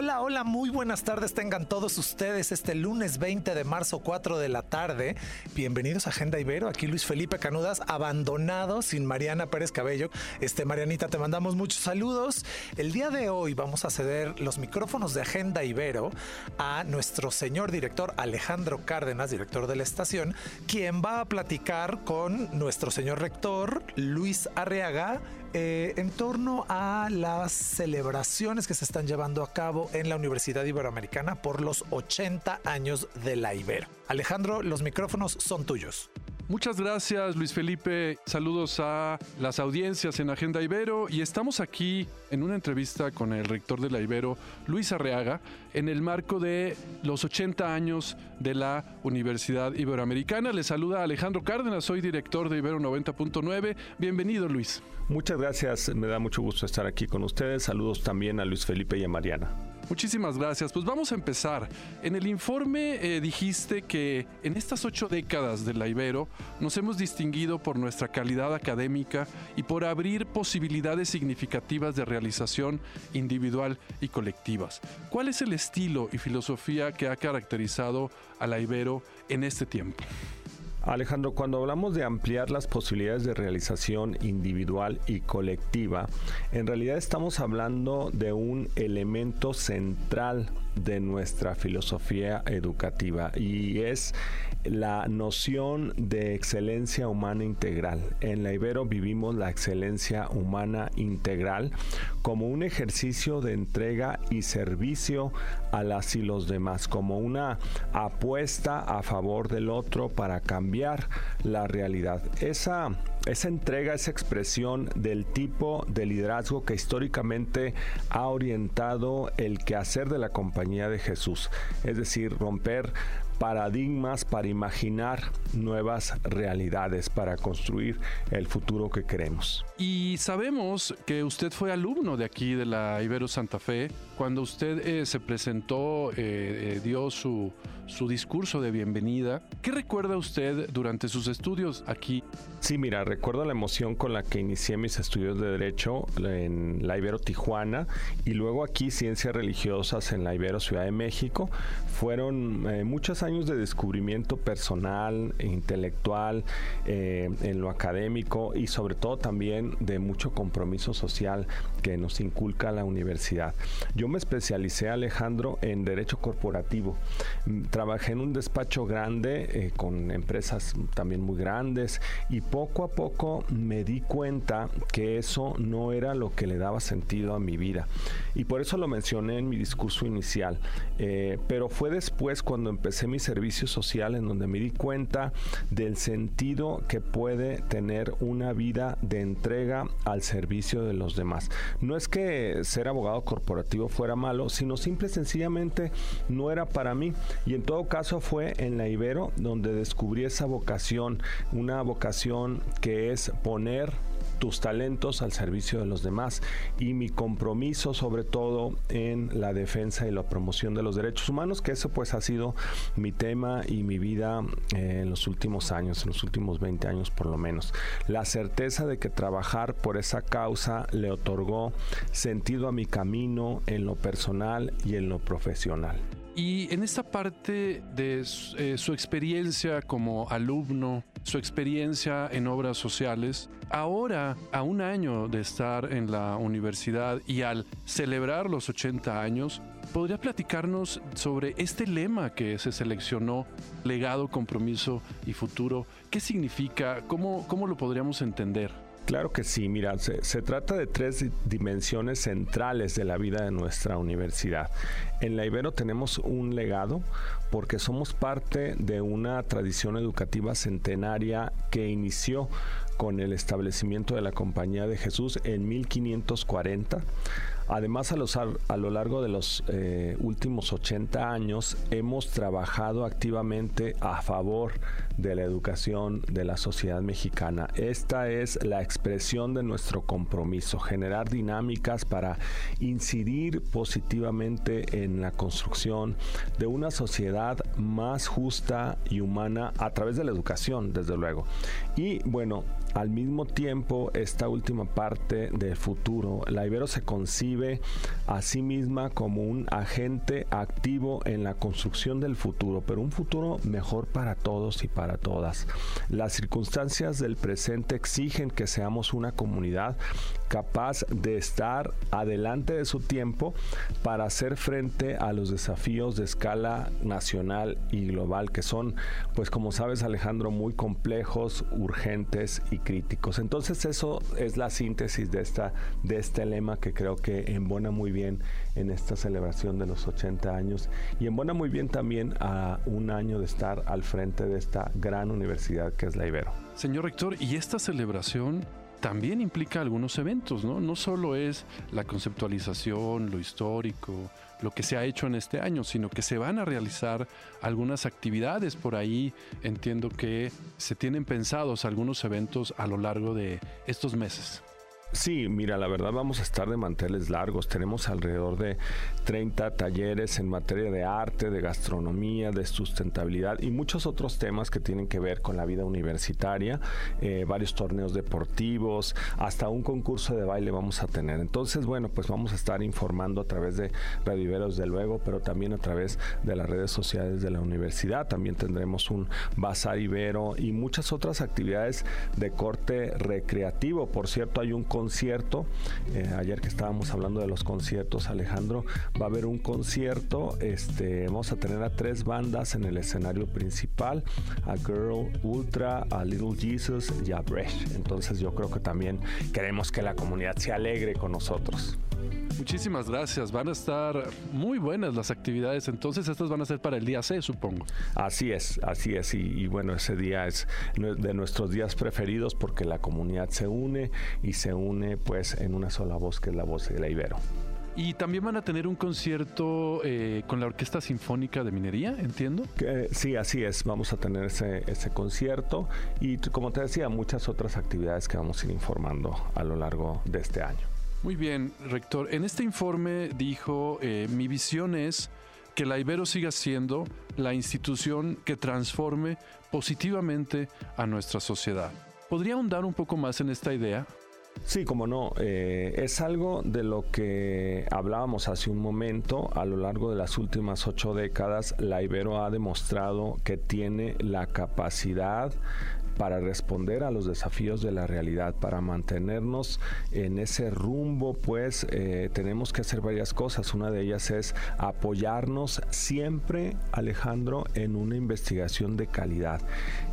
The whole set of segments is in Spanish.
Hola, hola, muy buenas tardes tengan todos ustedes este lunes 20 de marzo 4 de la tarde. Bienvenidos a Agenda Ibero, aquí Luis Felipe Canudas, abandonado sin Mariana Pérez Cabello. Este Marianita, te mandamos muchos saludos. El día de hoy vamos a ceder los micrófonos de Agenda Ibero a nuestro señor director Alejandro Cárdenas, director de la estación, quien va a platicar con nuestro señor rector Luis Arriaga eh, en torno a las celebraciones que se están llevando a cabo en la Universidad Iberoamericana por los 80 años de la Ibero. Alejandro, los micrófonos son tuyos. Muchas gracias Luis Felipe, saludos a las audiencias en Agenda Ibero y estamos aquí en una entrevista con el rector de la Ibero, Luis Arreaga, en el marco de los 80 años de la Universidad Iberoamericana. Le saluda Alejandro Cárdenas, soy director de Ibero 90.9. Bienvenido Luis. Muchas gracias, me da mucho gusto estar aquí con ustedes. Saludos también a Luis Felipe y a Mariana. Muchísimas gracias. Pues vamos a empezar. En el informe eh, dijiste que en estas ocho décadas de la Ibero nos hemos distinguido por nuestra calidad académica y por abrir posibilidades significativas de realización individual y colectivas. ¿Cuál es el estilo y filosofía que ha caracterizado a la Ibero en este tiempo? Alejandro, cuando hablamos de ampliar las posibilidades de realización individual y colectiva, en realidad estamos hablando de un elemento central de nuestra filosofía educativa y es la noción de excelencia humana integral. En la Ibero vivimos la excelencia humana integral como un ejercicio de entrega y servicio a las y los demás, como una apuesta a favor del otro para cambiar la realidad. Esa esa entrega, esa expresión del tipo de liderazgo que históricamente ha orientado el quehacer de la compañía de Jesús. Es decir, romper paradigmas para imaginar nuevas realidades, para construir el futuro que queremos. Y sabemos que usted fue alumno de aquí, de la Ibero Santa Fe. Cuando usted eh, se presentó, eh, eh, dio su, su discurso de bienvenida. ¿Qué recuerda usted durante sus estudios aquí? Sí, mira, recuerdo la emoción con la que inicié mis estudios de Derecho en la Ibero Tijuana y luego aquí Ciencias Religiosas en la Ibero Ciudad de México. Fueron muchos años de descubrimiento personal, e intelectual, en lo académico y sobre todo también de mucho compromiso social que nos inculca la universidad. Yo me especialicé, Alejandro, en Derecho Corporativo trabajé en un despacho grande eh, con empresas también muy grandes y poco a poco me di cuenta que eso no era lo que le daba sentido a mi vida. Y por eso lo mencioné en mi discurso inicial. Eh, pero fue después cuando empecé mi servicio social en donde me di cuenta del sentido que puede tener una vida de entrega al servicio de los demás. No es que ser abogado corporativo fuera malo, sino simple y sencillamente no era para mí. Y todo caso fue en la Ibero donde descubrí esa vocación, una vocación que es poner tus talentos al servicio de los demás y mi compromiso sobre todo en la defensa y la promoción de los derechos humanos, que eso pues ha sido mi tema y mi vida eh, en los últimos años, en los últimos 20 años por lo menos. La certeza de que trabajar por esa causa le otorgó sentido a mi camino en lo personal y en lo profesional. Y en esta parte de eh, su experiencia como alumno, su experiencia en obras sociales, ahora, a un año de estar en la universidad y al celebrar los 80 años, ¿podría platicarnos sobre este lema que se seleccionó, legado, compromiso y futuro? ¿Qué significa? ¿Cómo, cómo lo podríamos entender? Claro que sí, mira, se, trata de tres dimensiones centrales de la vida de nuestra universidad. En la Ibero tenemos un legado porque somos parte de una tradición educativa centenaria que inició con el establecimiento de la Compañía de Jesús en 1540 Además, a, a, lo largo de los eh, últimos 80 años hemos trabajado activamente a favor de la educación de la sociedad mexicana. Esta es la expresión de nuestro compromiso, generar dinámicas para incidir positivamente en la construcción de una sociedad más justa y humana a través de la educación, desde luego. Y bueno, al mismo tiempo, esta última parte del futuro, la Ibero se concibe a sí misma como un agente activo en la construcción del futuro, pero un futuro mejor para todos y para todas. Las circunstancias del presente exigen que seamos una comunidad capaz de estar adelante de su tiempo para hacer frente a los desafíos de escala nacional y global que son, pues como sabes Alejandro, muy complejos, urgentes y críticos. Entonces eso es la síntesis de, esta, de este lema que creo que embona muy bien en esta celebración de los 80 años y embona muy bien también a un año de estar al frente de esta gran universidad que es la Ibero. Señor rector, ¿y esta celebración también implica algunos eventos, ¿no? No solo es la conceptualización, lo histórico, lo que se ha hecho en este año, sino que se van a realizar algunas actividades por ahí. Entiendo que se tienen pensados algunos eventos a lo largo de estos meses. Sí, mira, la verdad vamos a estar de manteles largos. Tenemos alrededor de 30 talleres en materia de arte, de gastronomía, de sustentabilidad y muchos otros temas que tienen que ver con la vida universitaria, eh, varios torneos deportivos, hasta un concurso de baile vamos a tener. Entonces, bueno, pues vamos a estar informando a través de Radio Ibero, desde luego, pero también a través de las redes sociales de la universidad. También tendremos un bazar ibero y muchas otras actividades de corte recreativo. Por cierto, hay un concierto. Eh, ayer que estábamos hablando de los conciertos, Alejandro, va a haber un concierto. Este, vamos a tener a tres bandas en el escenario principal: a Girl Ultra, a Little Jesus y a Bresh. Entonces, yo creo que también queremos que la comunidad se alegre con nosotros. Muchísimas gracias. Van a estar muy buenas las actividades. Entonces, estas van a ser para el día C, supongo. Así es, así es. Y, bueno, ese día es de nuestros días preferidos porque la comunidad se une y se une pues en una sola voz que es la voz de la Ibero. Y también van a tener un concierto eh, con la Orquesta Sinfónica de Minería, entiendo. sí, así es. Vamos a tener ese, ese concierto y, como te decía, muchas otras actividades que vamos a ir informando a lo largo de este año. Muy bien, rector. En este informe dijo, eh, mi visión es que la Ibero siga siendo la institución que transforme positivamente a nuestra sociedad. ¿Podría ahondar un poco más en esta idea? Sí, como no, eh, es algo de lo que hablábamos hace un momento. A lo largo de las últimas ocho décadas, la Ibero ha demostrado que tiene la capacidad para responder a los desafíos de la realidad, para mantenernos en ese rumbo, pues eh, tenemos que hacer varias cosas. Una de ellas es apoyarnos siempre, Alejandro, en una investigación de calidad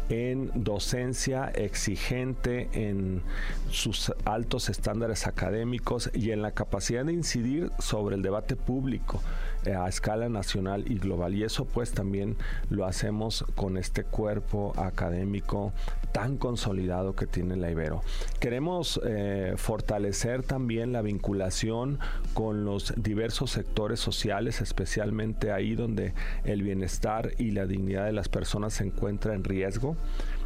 en docencia exigente, en sus altos estándares académicos y en la capacidad de incidir sobre el debate público. Eh, a escala nacional y global. Y eso pues también lo hacemos con este cuerpo académico tan consolidado que tiene la Ibero. Queremos eh, fortalecer también la vinculación con los diversos sectores sociales, especialmente ahí donde el bienestar y la dignidad de las personas se encuentra en riesgo.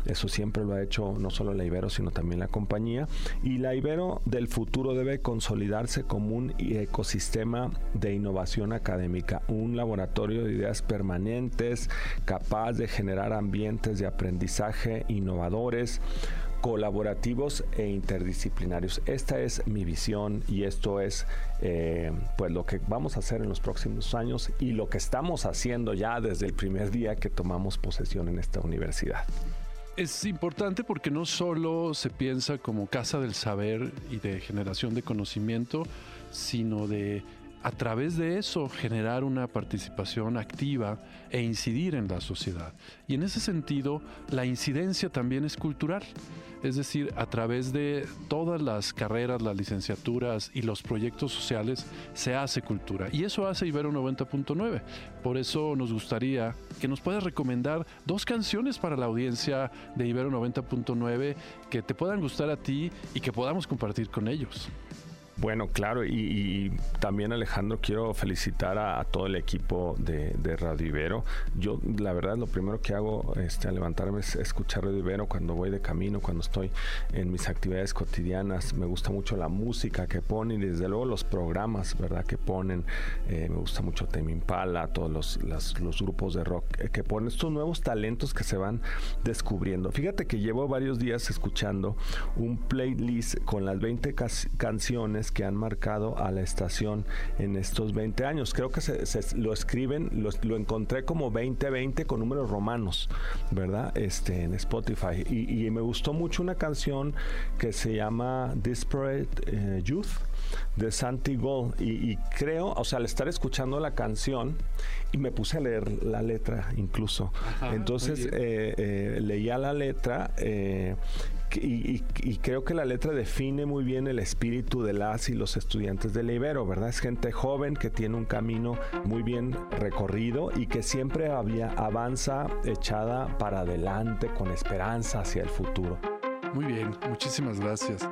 Eso siempre lo ha hecho no solo la Ibero, sino también la compañía. Y la Ibero del futuro debe consolidarse como un ecosistema de innovación académica, un laboratorio de ideas permanentes, capaz de generar ambientes de aprendizaje innovadores colaborativos e interdisciplinarios. Esta es mi visión y esto es eh, pues lo que vamos a hacer en los próximos años y lo que estamos haciendo ya desde el primer día que tomamos posesión en esta universidad es importante porque no solo se piensa como casa del saber y de generación de conocimiento, sino de a través de eso generar una participación activa e incidir en la sociedad. Y en ese sentido, la incidencia también es cultural. Es decir, a través de todas las carreras, las licenciaturas y los proyectos sociales se hace cultura. Y eso hace Ibero 90.9. Por eso nos gustaría que nos puedas recomendar dos canciones para la audiencia de Ibero 90.9 que te puedan gustar a ti y que podamos compartir con ellos. Bueno, claro, y, también Alejandro, quiero felicitar a, todo el equipo de, Radio Ibero. Yo, la verdad, lo primero que hago este, al levantarme es escuchar Radio Ibero cuando voy de camino, cuando estoy en mis actividades cotidianas. Me gusta mucho la música que ponen y desde luego los programas, ¿verdad? Que ponen. Eh, me gusta mucho Temi Impala, todos los, grupos de rock eh, que ponen estos nuevos talentos que se van descubriendo. Fíjate que llevo varios días escuchando un playlist con las 20 canciones que han marcado a la estación en estos 20 años. Creo que se, lo escriben, lo, encontré como 2020 con números romanos, ¿verdad? Este, en Spotify. Y, me gustó mucho una canción que se llama Disparate eh, Youth de Santi Gold y, creo, o sea, al estar escuchando la canción y me puse a leer la letra incluso. Entonces eh, eh, leía la letra eh, y, creo que la letra define muy bien el espíritu de las y los estudiantes de Ibero, ¿verdad? Es gente joven que tiene un camino muy bien recorrido y que siempre había, avanza echada para adelante con esperanza hacia el futuro. Muy bien, muchísimas gracias.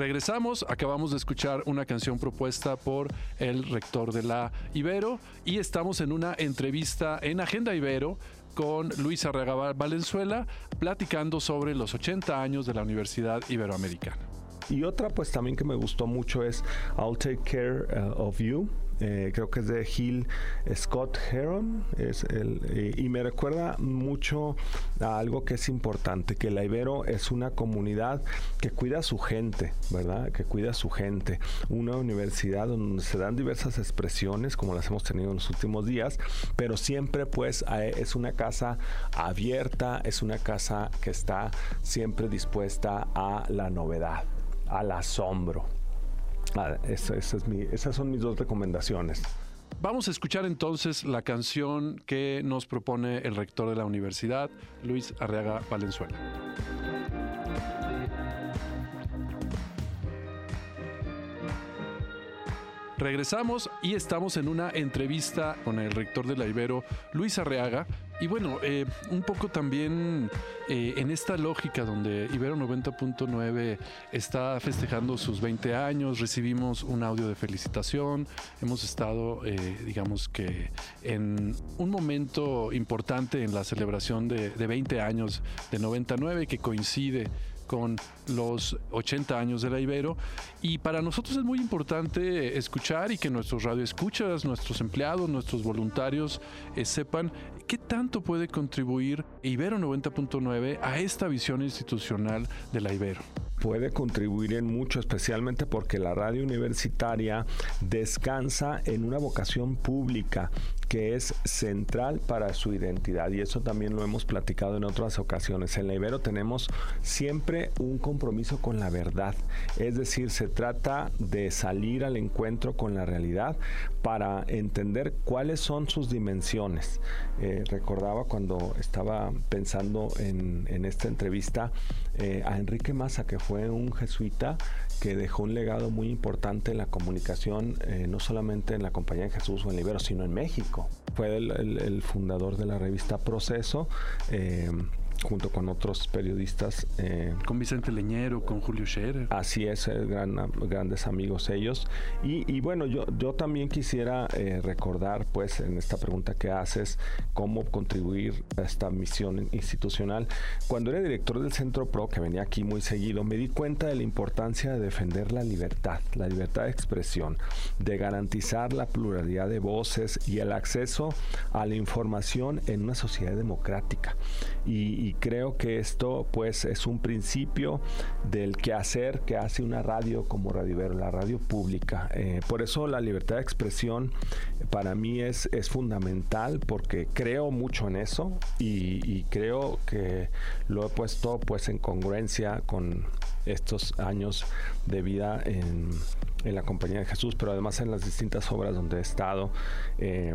Regresamos, acabamos de escuchar una canción propuesta por el rector de la Ibero y estamos en una entrevista en Agenda Ibero con Luis Arreaga Valenzuela platicando sobre los 80 años de la Universidad Iberoamericana. Y otra pues también que me gustó mucho es I'll Take Care uh, of You eh, creo que es de Gil Scott Heron, es el, y me recuerda mucho a algo que es importante, que la Ibero es una comunidad que cuida a su gente, ¿verdad? Que cuida a su gente. Una universidad donde se dan diversas expresiones, como las hemos tenido en los últimos días, pero siempre pues es una casa abierta, es una casa que está siempre dispuesta a la novedad, al asombro. Ah, esas son mis dos recomendaciones. Vamos a escuchar entonces la canción que nos propone el rector de la universidad, Luis Arriaga Valenzuela. Regresamos y estamos en una entrevista con el rector de la Ibero, Luis Arreaga. Y bueno, eh, un poco también eh, en esta lógica donde Ibero 90.9 está festejando sus 20 años, recibimos un audio de felicitación, hemos estado, eh, digamos que, en un momento importante en la celebración de, de 20 años de 99 que coincide con los 80 años de la Ibero. Y para nosotros es muy importante escuchar y que nuestros radioescuchas, nuestros empleados, nuestros voluntarios eh, sepan qué tanto puede contribuir Ibero 90.9 a esta visión institucional de la Ibero. Puede contribuir en mucho, especialmente porque la radio universitaria descansa en una vocación pública que es central para su identidad y eso también lo hemos platicado en otras ocasiones. En la Ibero tenemos siempre un compromiso con la verdad, es decir, se trata de salir al encuentro con la realidad para entender cuáles son sus dimensiones. Eh, recordaba cuando estaba pensando en, esta entrevista eh, a Enrique Massa, que fue un jesuita que dejó un legado muy importante en la comunicación, eh, no solamente en la Compañía de Jesús o en Libero, sino en México. Fue el, fundador de la revista Proceso. Eh, junto con otros periodistas. Eh, con Vicente Leñero, con Julio Scherer. Así es, eh, grandes amigos ellos. Y, bueno, yo, yo también quisiera eh, recordar, pues, en esta pregunta que haces, cómo contribuir a esta misión institucional. Cuando era director del Centro PRO, que venía aquí muy seguido, me di cuenta de la importancia de defender la libertad, la libertad de expresión, de garantizar la pluralidad de voces y el acceso a la información en una sociedad democrática. y y creo que esto pues es un principio del quehacer que hace una radio como Radio Ibero, la radio pública. Eh, por eso la libertad de expresión para mí es, es fundamental porque creo mucho en eso y, y creo que lo he puesto pues en congruencia con estos años de vida en, la Compañía de Jesús, pero además en las distintas obras donde he estado. Eh,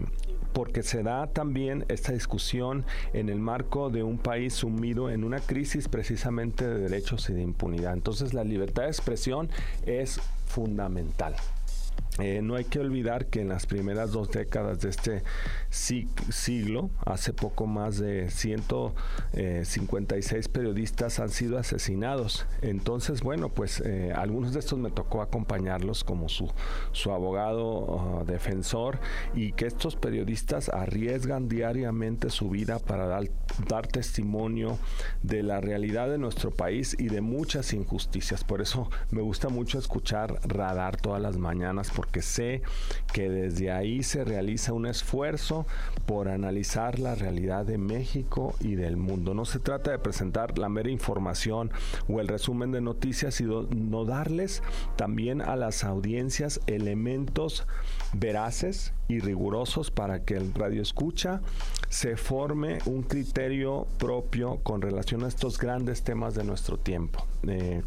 porque se da también esta discusión en el marco de un país sumido en una crisis precisamente de derechos y de impunidad. Entonces la libertad de expresión es fundamental. Eh, no hay que olvidar que en las primeras dos décadas de este siglo, hace poco más de 156 periodistas han sido asesinados. Entonces, bueno, pues eh, algunos de estos me tocó acompañarlos como su, su abogado uh, defensor y que estos periodistas arriesgan diariamente su vida para dar, dar testimonio de la realidad de nuestro país y de muchas injusticias. Por eso me gusta mucho escuchar Radar todas las mañanas sé que desde ahí se realiza un esfuerzo por analizar la realidad de México y del mundo. No se trata de presentar la mera información o el resumen de noticias, sino no darles también a las audiencias elementos veraces y rigurosos para que el radio escucha se forme un criterio propio con relación a estos grandes temas de nuestro tiempo. Eh,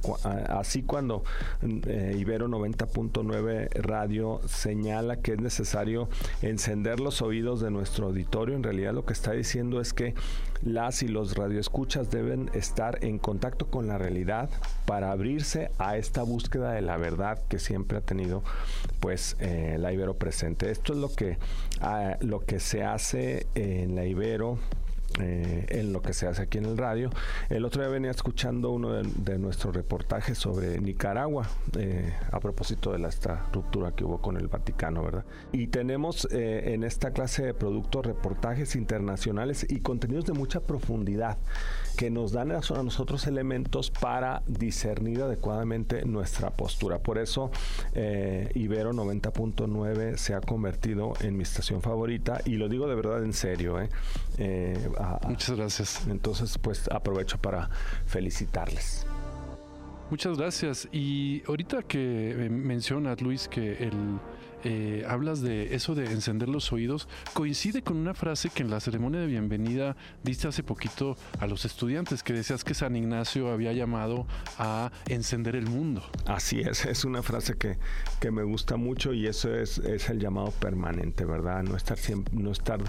así cuando eh, Ibero 90.9 Radio señala que es necesario encender los oídos de nuestro auditorio, en realidad lo que está diciendo es que las y los radioescuchas deben estar en contacto con la realidad para abrirse a esta búsqueda de la verdad que siempre ha tenido pues eh, la Ibero presente. Esto es lo que, ah, lo que se hace en la Ibero eh, en lo que se hace aquí en el radio. El otro día venía escuchando uno de, nuestros reportajes sobre Nicaragua, eh, a propósito de la, esta ruptura que hubo con el Vaticano, ¿verdad? Y tenemos eh, en esta clase de productos reportajes internacionales y contenidos de mucha profundidad que nos dan a nosotros elementos para discernir adecuadamente nuestra postura. Por eso Ibero 90.9 se ha convertido en mi estación favorita y lo digo de verdad en serio. ¿eh? Muchas gracias. Entonces, pues aprovecho para felicitarles. Muchas gracias. Y ahorita que eh, mencionas, Luis, que el eh, hablas de eso de encender los oídos, coincide con una frase que en la ceremonia de bienvenida diste hace poquito a los estudiantes, que decías que San Ignacio había llamado a encender el mundo. Así es, es una frase que, que me gusta mucho y eso es, es el llamado permanente, ¿verdad? No estar, siempre, no estar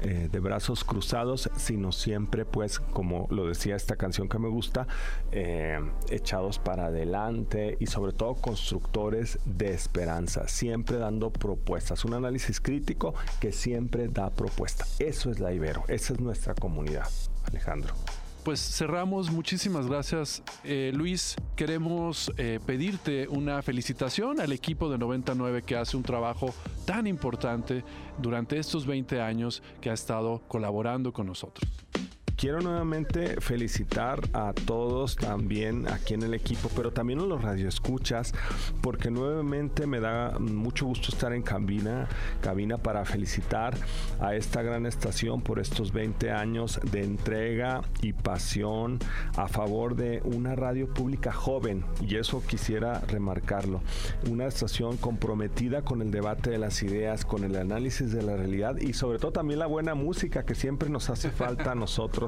eh, de brazos cruzados, sino siempre, pues, como lo decía esta canción que me gusta, eh, echados para adelante y sobre todo constructores de esperanza, siempre dando propuestas, un análisis crítico que siempre da propuesta. Eso es la Ibero, esa es nuestra comunidad, Alejandro pues cerramos. Muchísimas gracias, eh, Luis. Queremos eh, pedirte una felicitación al equipo de 99 que hace un trabajo tan importante durante estos 20 años que ha estado colaborando con nosotros. Quiero nuevamente felicitar a todos también aquí en el equipo, pero también a los radioescuchas, porque nuevamente me da mucho gusto estar en cabina, cabina para felicitar a esta gran estación por estos 20 años de entrega y pasión a favor de una radio pública joven, y eso quisiera remarcarlo. Una estación comprometida con el debate de las ideas, con el análisis de la realidad y sobre todo también la buena música que siempre nos hace falta a nosotros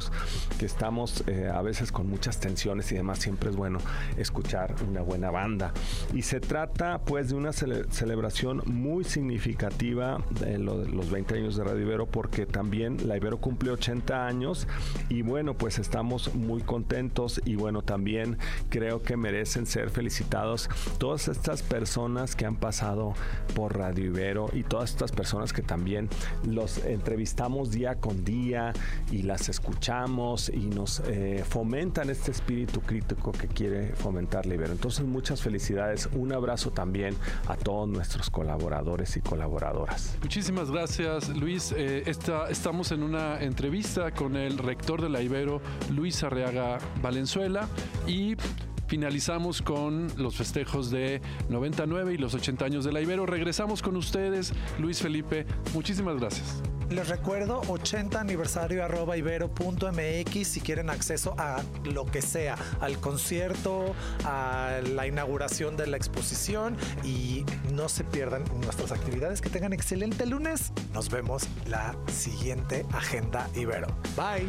que estamos eh, a veces con muchas tensiones y demás, siempre es bueno escuchar una buena banda. Y se trata pues de una celebración muy significativa de los 20 años de Radio Ibero porque también la Ibero cumple 80 años y bueno pues estamos muy contentos y bueno también creo que merecen ser felicitados todas estas personas que han pasado por Radio Ibero y todas estas personas que también los entrevistamos día con día y las escuchamos y nos eh, fomentan este espíritu crítico que quiere fomentar Libero. Entonces, muchas felicidades. Un abrazo también a todos nuestros colaboradores y colaboradoras. Muchísimas gracias, Luis. Eh, estamos en una entrevista con el rector de la Ibero, Luis Arriaga Valenzuela, y finalizamos con los festejos de 99 y los 80 años de la Ibero. Regresamos con ustedes, Luis Felipe. Muchísimas gracias. Les recuerdo 80 aniversario arroba ibero.mx si quieren acceso a lo que sea, al concierto, a la inauguración de la exposición y no se pierdan nuestras actividades. Que tengan excelente lunes. Nos vemos la siguiente agenda Ibero. Bye.